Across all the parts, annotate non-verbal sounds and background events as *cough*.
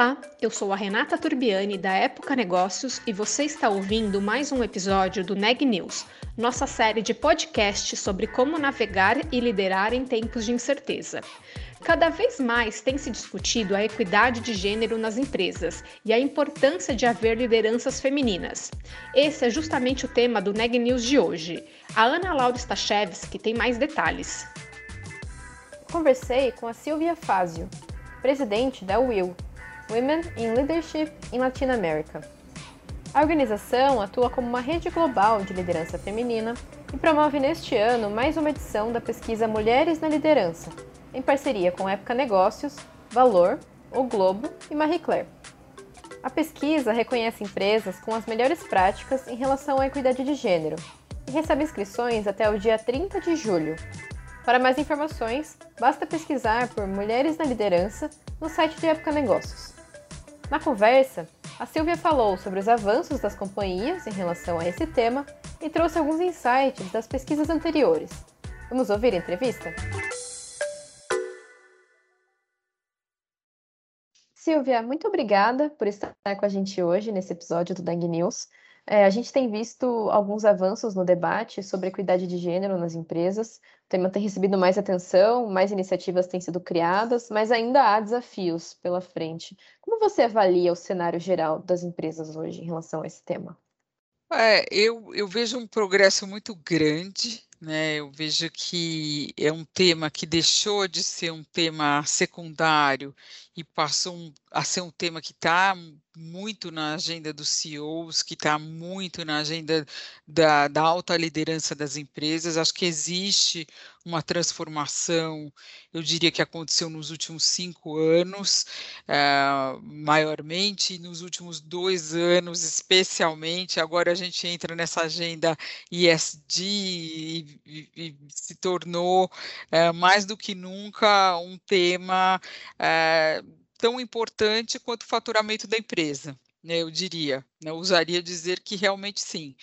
Olá, eu sou a Renata Turbiani da Época Negócios e você está ouvindo mais um episódio do Neg News, nossa série de podcast sobre como navegar e liderar em tempos de incerteza. Cada vez mais tem se discutido a equidade de gênero nas empresas e a importância de haver lideranças femininas. Esse é justamente o tema do Neg News de hoje. A Ana Laura Stachewski tem mais detalhes. Conversei com a Silvia Fazio, presidente da WIL, Women in Leadership in Latin America. A organização atua como uma rede global de liderança feminina e promove neste ano mais uma edição da pesquisa Mulheres na Liderança, em parceria com Época Negócios, Valor, O Globo e Marie Claire. A pesquisa reconhece empresas com as melhores práticas em relação à equidade de gênero e recebe inscrições até o dia 30 de julho. Para mais informações, basta pesquisar por Mulheres na Liderança no site de Época Negócios. Na conversa, a Silvia falou sobre os avanços das companhias em relação a esse tema e trouxe alguns insights das pesquisas anteriores. Vamos ouvir a entrevista? Silvia, muito obrigada por estar com a gente hoje nesse episódio do Dang News. É, a gente tem visto alguns avanços no debate sobre equidade de gênero nas empresas. O tema tem recebido mais atenção, mais iniciativas têm sido criadas, mas ainda há desafios pela frente. Como você avalia o cenário geral das empresas hoje em relação a esse tema? É, eu, eu vejo um progresso muito grande né? Eu vejo que é um tema que deixou de ser um tema secundário e passou a ser um tema que está muito na agenda dos CEOs, que está muito na agenda da, da, alta liderança das empresas. Acho que existe uma transformação, eu diria que aconteceu nos últimos cinco anos, uh, maiormente, nos últimos dois anos, especialmente. Agora a gente entra nessa agenda ISD e, e, e se tornou uh, mais do que nunca um tema. Uh, tão importante quanto o faturamento da empresa, né, eu diria, né, usaria dizer que realmente sim.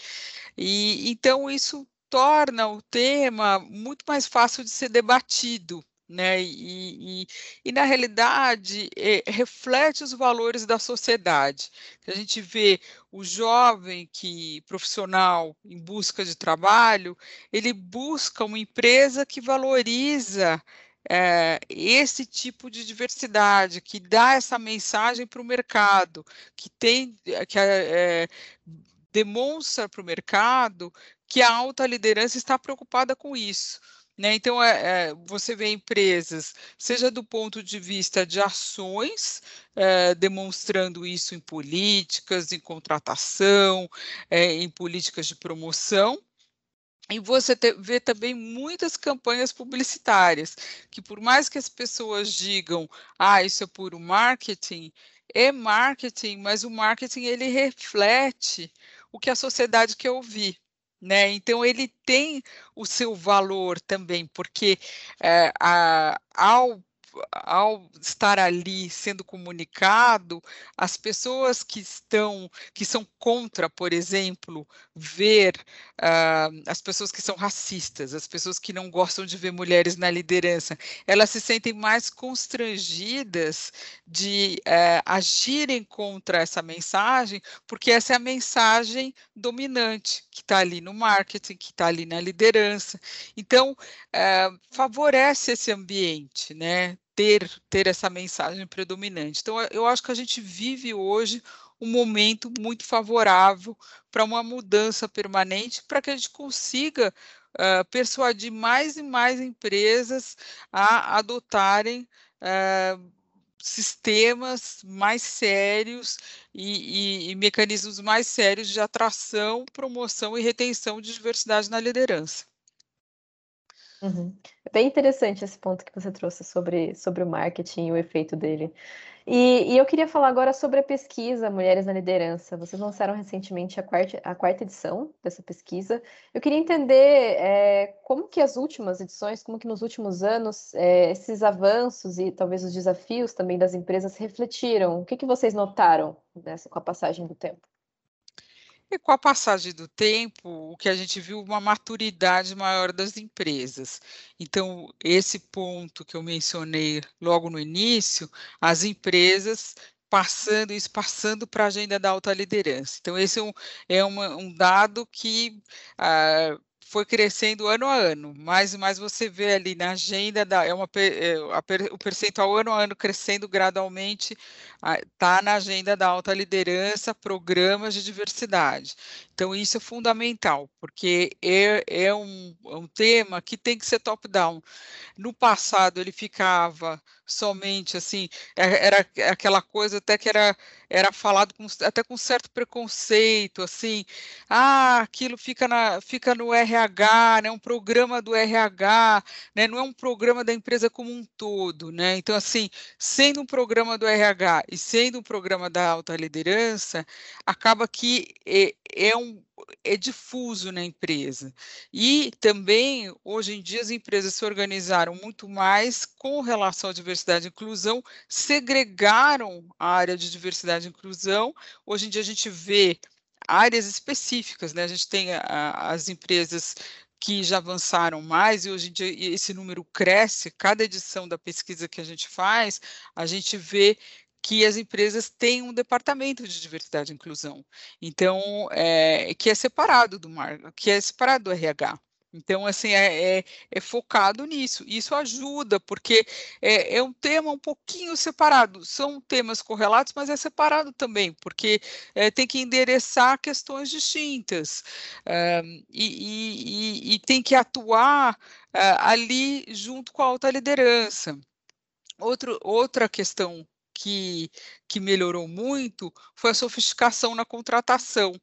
E então isso torna o tema muito mais fácil de ser debatido, né? E, e, e na realidade é, reflete os valores da sociedade. A gente vê o jovem que profissional em busca de trabalho, ele busca uma empresa que valoriza é, esse tipo de diversidade, que dá essa mensagem para o mercado, que tem, que é, demonstra para o mercado que a alta liderança está preocupada com isso. Né? Então, é, é, você vê empresas, seja do ponto de vista de ações, é, demonstrando isso em políticas, em contratação, em políticas de promoção, e você vê também muitas campanhas publicitárias, que por mais que as pessoas digam, ah, isso é puro marketing, é marketing, mas o marketing ele reflete o que a sociedade quer ouvir. Né? Então ele tem o seu valor também, porque é, a, ao ao estar ali sendo comunicado, as pessoas que estão, que são contra, por exemplo, ver uh, as pessoas que são racistas, as pessoas que não gostam de ver mulheres na liderança, elas se sentem mais constrangidas de uh, agirem contra essa mensagem, porque essa é a mensagem dominante que está ali no marketing, que está ali na liderança. Então, uh, favorece esse ambiente, né? Ter, ter essa mensagem predominante. Então, eu acho que a gente vive hoje um momento muito favorável para uma mudança permanente, para que a gente consiga uh, persuadir mais e mais empresas a adotarem uh, sistemas mais sérios e, e, e, mecanismos mais sérios de atração, promoção e retenção de diversidade na liderança. Uhum. É bem interessante esse ponto que você trouxe sobre, sobre o marketing e o efeito dele. E, e, eu queria falar agora sobre a pesquisa Mulheres na Liderança. Vocês lançaram recentemente a quarta, a quarta edição dessa pesquisa. Eu queria entender é, como que as últimas edições, como que nos últimos anos, é, esses avanços e talvez os desafios também das empresas refletiram. O que, que vocês notaram nessa, com a passagem do tempo? E com a passagem do tempo, o que a gente viu uma maturidade maior das empresas. Então, esse ponto que eu mencionei logo no início, as empresas passando isso passando para a agenda da alta liderança. Então, esse é um, é uma, um dado que ah, foi crescendo ano a ano, mais e mais você vê ali na agenda, da, é uma, é, a, o percentual ano a ano crescendo gradualmente, está na agenda da alta liderança, programas de diversidade. Então, isso é fundamental, porque é, é um, é um tema que tem que ser top-down. No passado, ele ficava somente assim, é, era aquela coisa até que era, era falado com, até com certo preconceito, assim, ah, aquilo fica, na, fica no RH, né, um programa do RH, né, não é um programa da empresa como um todo, né, então assim, sendo um programa do RH e sendo um programa da alta liderança, acaba que é, é um é difuso na empresa. E também, hoje em dia, as empresas se organizaram muito mais com relação à diversidade e inclusão, segregaram a área de diversidade e inclusão. Hoje em dia, a gente vê áreas específicas, né? A gente tem a, as empresas que já avançaram mais e hoje em dia esse número cresce, cada edição da pesquisa que a gente faz, a gente vê que as empresas têm um departamento de diversidade e inclusão, então, é, que é separado do mar, que é separado do RH. Então, assim, é, é, é, focado nisso. Isso ajuda, porque é, é, um tema um pouquinho separado. São temas correlatos, mas é separado também, porque é, tem que endereçar questões distintas e, e, e, tem que atuar ali junto com a alta liderança. Outro, outra questão que, que melhorou muito foi a sofisticação na contratação.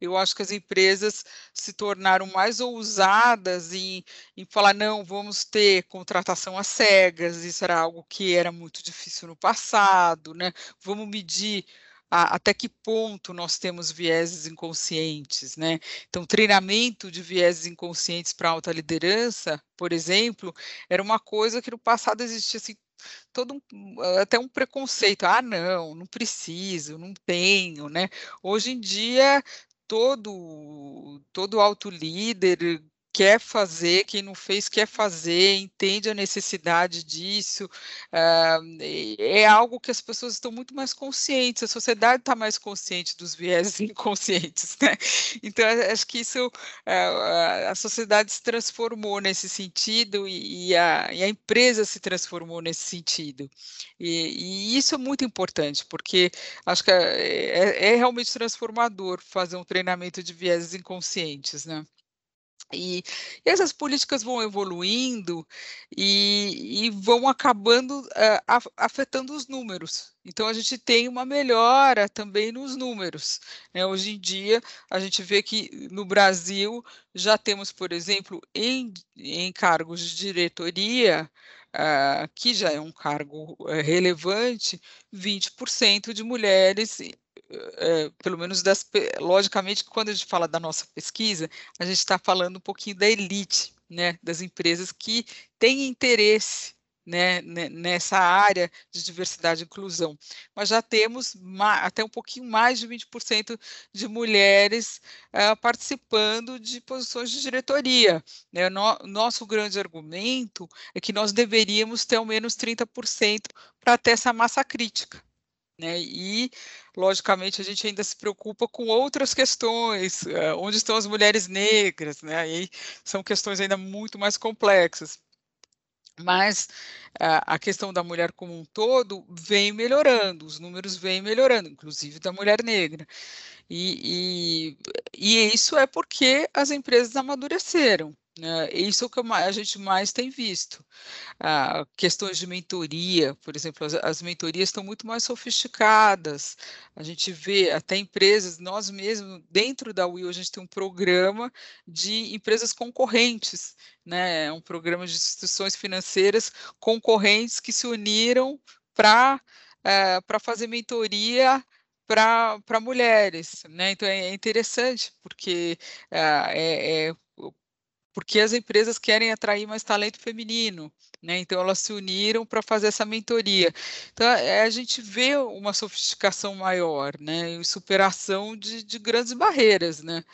Eu acho que as empresas se tornaram mais ousadas em, em falar, não, vamos ter contratação às cegas, isso era algo que era muito difícil no passado, né? Vamos medir até que ponto nós temos vieses inconscientes, né? Então, treinamento de vieses inconscientes para alta liderança, por exemplo, era uma coisa que no passado existia assim, todo um, até um preconceito. Ah, não, não preciso, não tenho, né? Hoje em dia todo todo alto líder quer fazer, quem não fez quer fazer, entende a necessidade disso, uh, é algo que as pessoas estão muito mais conscientes, a sociedade está mais consciente dos viés *laughs* inconscientes, né? Então, acho que isso, uh, a sociedade se transformou nesse sentido e, e, a, e a, empresa se transformou nesse sentido. E, e, isso é muito importante, porque acho que é, é, é realmente transformador fazer um treinamento de viés inconscientes, né? E, e, essas políticas vão evoluindo e, e vão acabando uh, afetando os números. Então, a gente tem uma melhora também nos números. Né? Hoje em dia, a gente vê que no Brasil já temos, por exemplo, em, em cargos de diretoria, uh, que já é um cargo uh, relevante, 20% de mulheres é, pelo menos das, logicamente, quando a gente fala da nossa pesquisa, a gente está falando um pouquinho da elite, né, das empresas que têm interesse né, nessa área de diversidade e inclusão. Mas já temos até um pouquinho mais de 20% de mulheres uh, participando de posições de diretoria. Né? No, nosso grande argumento é que nós deveríamos ter ao menos 30% para ter essa massa crítica. Né? E, logicamente, a gente ainda se preocupa com outras questões, uh, onde estão as mulheres negras, né? Aí são questões ainda muito mais complexas. Mas a questão da mulher como um todo vem melhorando, os números vêm melhorando, inclusive da mulher negra. E, e, e isso é porque as empresas amadureceram. Né? Isso é o que a gente mais tem visto. Ah, questões de mentoria, por exemplo, as, as, mentorias estão muito mais sofisticadas. A gente vê até empresas, nós mesmos, dentro da Will, a gente tem um programa de empresas concorrentes, né? É um programa de instituições financeiras concorrentes que se uniram para é, para fazer mentoria para mulheres, né? Então é, interessante porque é, é, porque as empresas querem atrair mais talento feminino, né? Então elas se uniram para fazer essa mentoria. Então é, a gente vê uma sofisticação maior, né? E superação de, de grandes barreiras, né?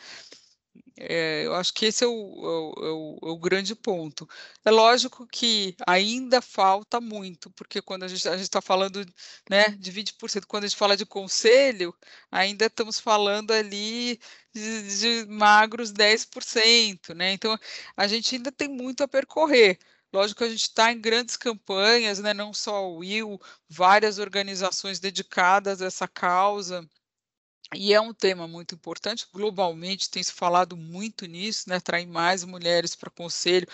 É, eu acho que esse é o, é, o, é o, grande ponto. É lógico que ainda falta muito, porque quando a gente está falando né, de 20%, quando a gente fala de conselho, ainda estamos falando ali de, de magros 10%, né? Então a gente ainda tem muito a percorrer. Lógico que a gente está em grandes campanhas, né? não só o Will, várias organizações dedicadas a essa causa. E é um tema muito importante, globalmente tem se falado muito nisso, né, atrair mais mulheres para conselho,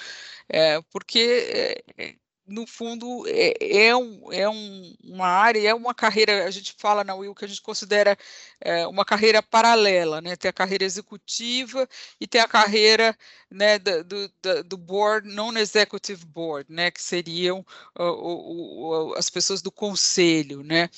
é, porque é, no fundo, é, é, um, é um, uma área, é uma carreira, a gente fala na Will que a gente considera é, uma carreira paralela, né? Tem a carreira executiva e tem a carreira né, do, do, do board, non-executive board, né? Que seriam uh, as pessoas do conselho, né?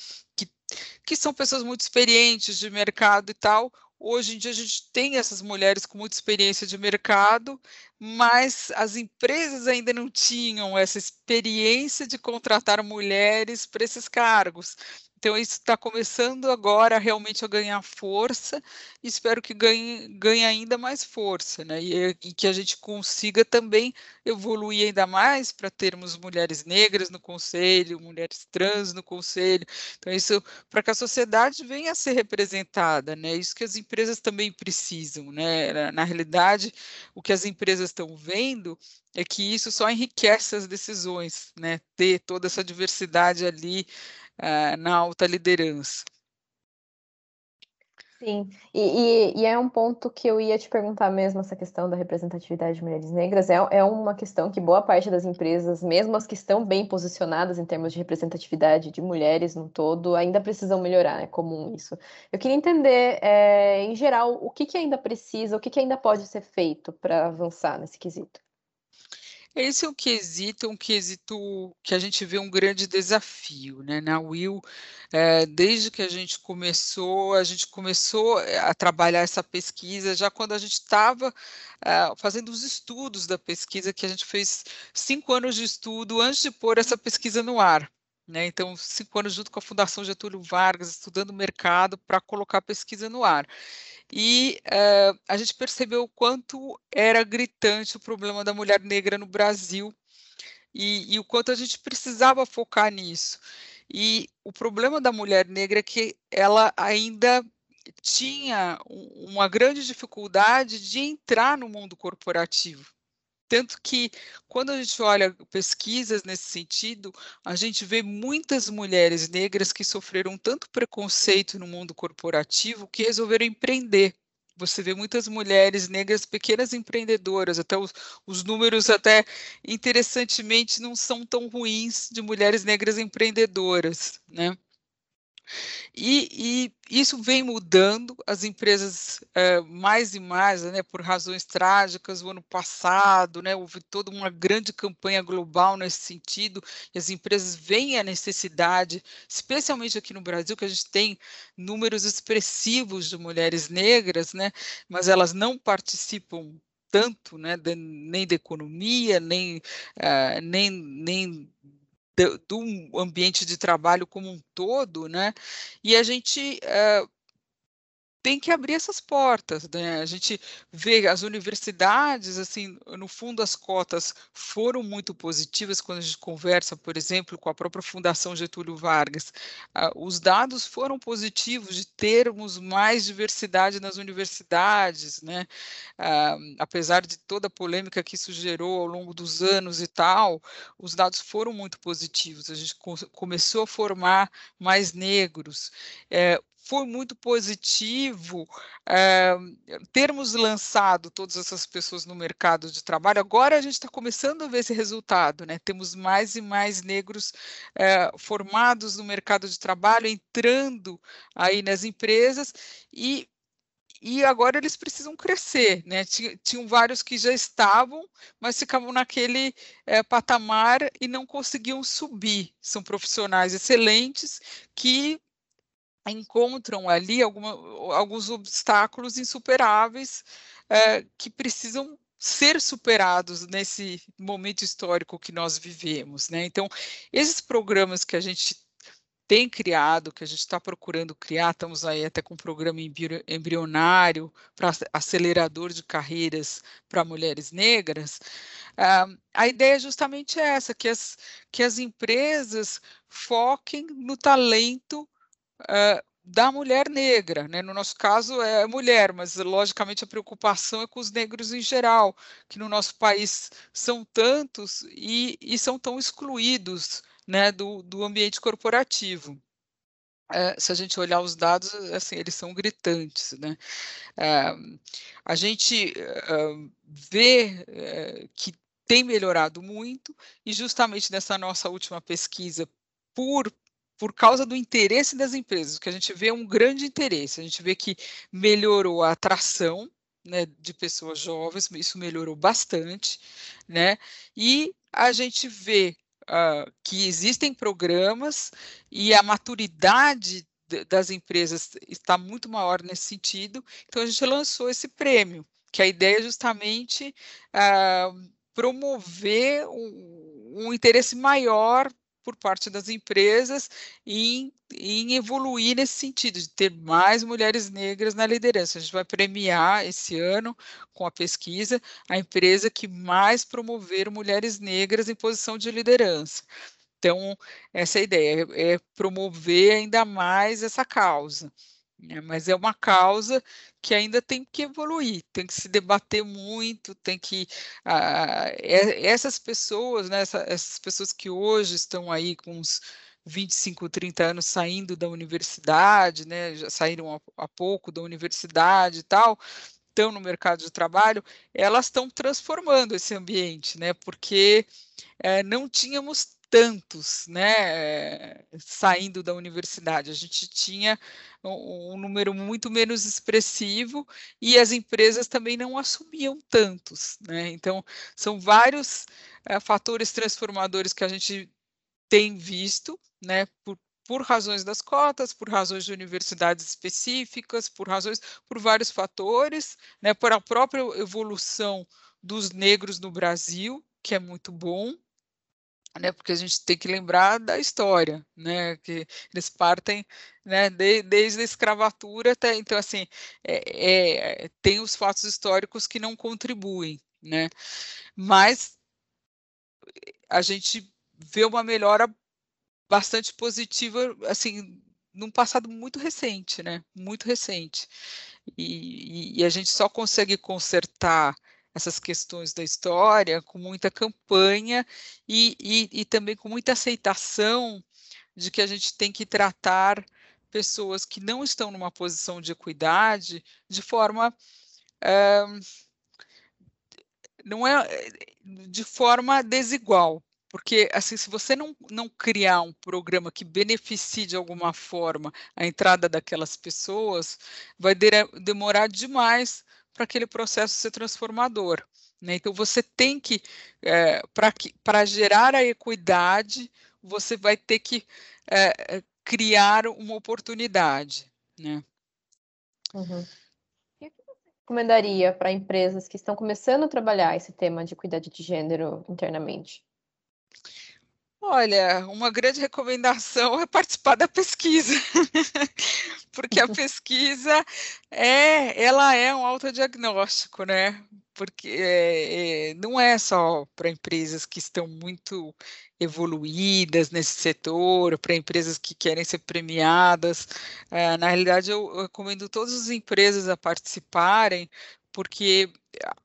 Que, são pessoas muito experientes de mercado e tal, Hoje em dia a gente tem essas mulheres com muita experiência de mercado, mas as empresas ainda não tinham essa experiência de contratar mulheres para esses cargos. Então, isso está começando agora realmente a ganhar força e espero que ganhe, ganhe ainda mais força, né? E, e que a gente consiga também evoluir ainda mais para termos mulheres negras no conselho, mulheres trans no conselho. Então, isso para que a sociedade venha a ser representada, né? Isso que as empresas também precisam, né? Na, na realidade, o que as empresas estão vendo é que isso só enriquece as decisões, né? Ter toda essa diversidade ali uh, na alta liderança. Sim, e, e, e, é um ponto que eu ia te perguntar mesmo, essa questão da representatividade de mulheres negras, é, é uma questão que boa parte das empresas, mesmo as que estão bem posicionadas em termos de representatividade de mulheres no todo, ainda precisam melhorar, é comum isso. Eu queria entender, é, em geral, o que, que ainda precisa, o que, que ainda pode ser feito para avançar nesse quesito. Esse é um quesito, um quesito que a gente vê um grande desafio, né? Na Will, é, desde que a gente começou, a gente começou eh, a trabalhar essa pesquisa já quando a gente estava é, fazendo os estudos da pesquisa, que a gente fez cinco anos de estudo antes de pôr essa pesquisa no ar. Né? Então, cinco anos junto com a Fundação Getúlio Vargas, estudando o mercado para colocar a pesquisa no ar e uh, a gente percebeu o quanto era gritante o problema da mulher negra no Brasil e, e, o quanto a gente precisava focar nisso. E o problema da mulher negra é que ela ainda tinha uma grande dificuldade de entrar no mundo corporativo. Tanto que, quando a gente olha pesquisas nesse sentido, a gente vê muitas mulheres negras que sofreram tanto preconceito no mundo corporativo que resolveram empreender. Você vê muitas mulheres negras, pequenas empreendedoras, até os, os números até interessantemente não são tão ruins de mulheres negras empreendedoras, né? E, e, isso vem mudando, as empresas é, mais e mais, né, por razões trágicas, o ano passado, né, houve toda uma grande campanha global nesse sentido, e as empresas veem a necessidade, especialmente aqui no Brasil, que a gente tem números expressivos de mulheres negras, né, mas elas não participam tanto, né, de, nem da economia, nem, uh, nem, nem do, do ambiente de trabalho como um todo, né? E a gente uh, tem que abrir essas portas, né? A gente vê as universidades, assim, no fundo as cotas foram muito positivas quando a gente conversa, por exemplo, com a própria Fundação Getúlio Vargas. Ah, os dados foram positivos de termos mais diversidade nas universidades, né? Ah, apesar de toda a polêmica que isso gerou ao longo dos anos e tal, os dados foram muito positivos. A gente começou a formar mais negros. É, foi muito positivo é, termos lançado todas essas pessoas no mercado de trabalho. Agora a gente está começando a ver esse resultado, né? Temos mais e mais negros é, formados no mercado de trabalho, entrando aí nas empresas e e agora eles precisam crescer, né? Tinham vários que já estavam, mas ficavam naquele é, patamar e não conseguiam subir. São profissionais excelentes que encontram ali alguma, alguns obstáculos insuperáveis é, que precisam ser superados nesse momento histórico que nós vivemos, né? Então, esses programas que a gente tem criado, que a gente está procurando criar, estamos aí até com um programa embrionário para acelerador de carreiras para mulheres negras, uh, a ideia é justamente essa, que as, que as empresas foquem no talento uh, da mulher negra, né? No nosso caso é mulher, mas logicamente a preocupação é com os negros em geral, que no nosso país são tantos e, e são tão excluídos né, do, do ambiente corporativo. É, se a gente olhar os dados, assim, eles são gritantes, né? É, a gente vê que tem melhorado muito e justamente nessa nossa última pesquisa, por por causa do interesse das empresas, que a gente vê um grande interesse, a gente vê que melhorou a atração né, de pessoas jovens, isso melhorou bastante, né? E a gente vê uh, que existem programas e a maturidade das empresas está muito maior nesse sentido, então a gente lançou esse prêmio, que a ideia é justamente uh, promover um, um interesse maior por parte das empresas em, em evoluir nesse sentido, de ter mais mulheres negras na liderança. A gente vai premiar esse ano, com a pesquisa, a empresa que mais promover mulheres negras em posição de liderança. Então, essa é a ideia, é, é promover ainda mais essa causa. Né? Mas é uma causa que ainda tem que evoluir, tem que se debater muito, tem que ah, é, essas pessoas, né, essa, essas pessoas que hoje estão aí com uns 25, 30 anos saindo da universidade, né, já saíram há, pouco da universidade e tal, estão no mercado de trabalho, elas estão transformando esse ambiente, né? Porque é, não tínhamos tantos, né, saindo da universidade. A gente tinha um, número muito menos expressivo e as empresas também não assumiam tantos, né? Então, são vários é, fatores transformadores que a gente tem visto, né, por, por razões das cotas, por razões de universidades específicas, por razões, por vários fatores, né, por a própria evolução dos negros no Brasil, que é muito bom, né, porque a gente tem que lembrar da história, né, que eles partem, né, de, desde a escravatura até, então assim, é, é, tem os fatos históricos que não contribuem, né, mas a gente vê uma melhora bastante positiva, assim, num passado muito recente, né, muito recente, e, e a gente só consegue consertar essas questões da história com muita campanha e, e, e também com muita aceitação de que a gente tem que tratar pessoas que não estão numa posição de equidade de forma é, não é de forma desigual. Porque assim se você não, não criar um programa que beneficie de alguma forma a entrada daquelas pessoas vai de, demorar demais para aquele processo ser transformador. Né? Então, você tem que, é, para gerar a equidade, você vai ter que é, criar uma oportunidade. Né? Uhum. O que você recomendaria para empresas que estão começando a trabalhar esse tema de equidade de gênero internamente? Olha, uma grande recomendação é participar da pesquisa, *laughs* porque a pesquisa é, ela é um autodiagnóstico, né? Porque é, é, não é só para empresas que estão muito evoluídas nesse setor, para empresas que querem ser premiadas. É, na realidade, eu, eu recomendo todas as empresas a participarem, porque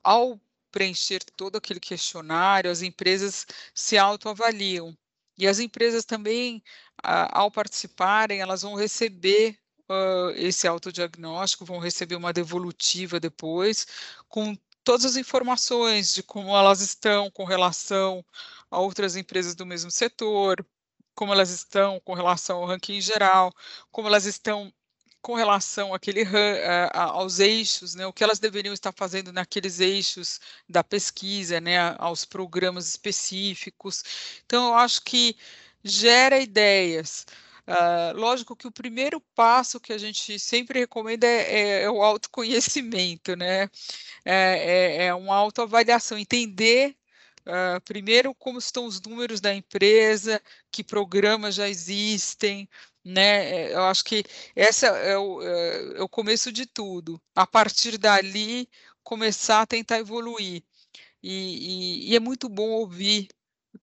ao preencher todo aquele questionário, as empresas se autoavaliam. E as empresas também, ao participarem, elas vão receber uh, esse autodiagnóstico, vão receber uma devolutiva depois, com todas as informações de como elas estão com relação a outras empresas do mesmo setor, como elas estão com relação ao ranking geral, como elas estão com relação àquele, aos eixos, né, o que elas deveriam estar fazendo naqueles eixos da pesquisa, né, aos programas específicos. Então, eu acho que gera ideias. Uh, lógico que o primeiro passo que a gente sempre recomenda é, é, é o autoconhecimento, né? É, é, é uma autoavaliação, entender Uh, primeiro, como estão os números da empresa, que programas já existem, né? É, eu acho que esse é o, é, é o começo de tudo. A partir dali, começar a tentar evoluir. E, e, e é muito bom ouvir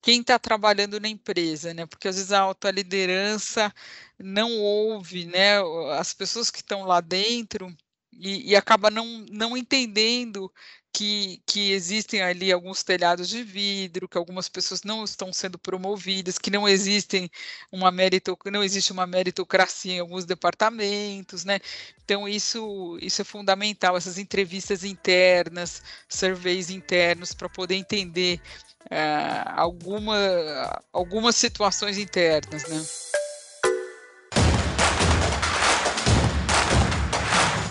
quem está trabalhando na empresa, né? Porque às vezes a alta liderança não ouve, né? As pessoas que estão lá dentro e, e acaba não, não entendendo que, que existem ali alguns telhados de vidro, que algumas pessoas não estão sendo promovidas, que não existem uma merito, não existe uma meritocracia em alguns departamentos, né? Então isso isso é fundamental, essas entrevistas internas, surveys internos para poder entender uh, alguma, algumas situações internas, né?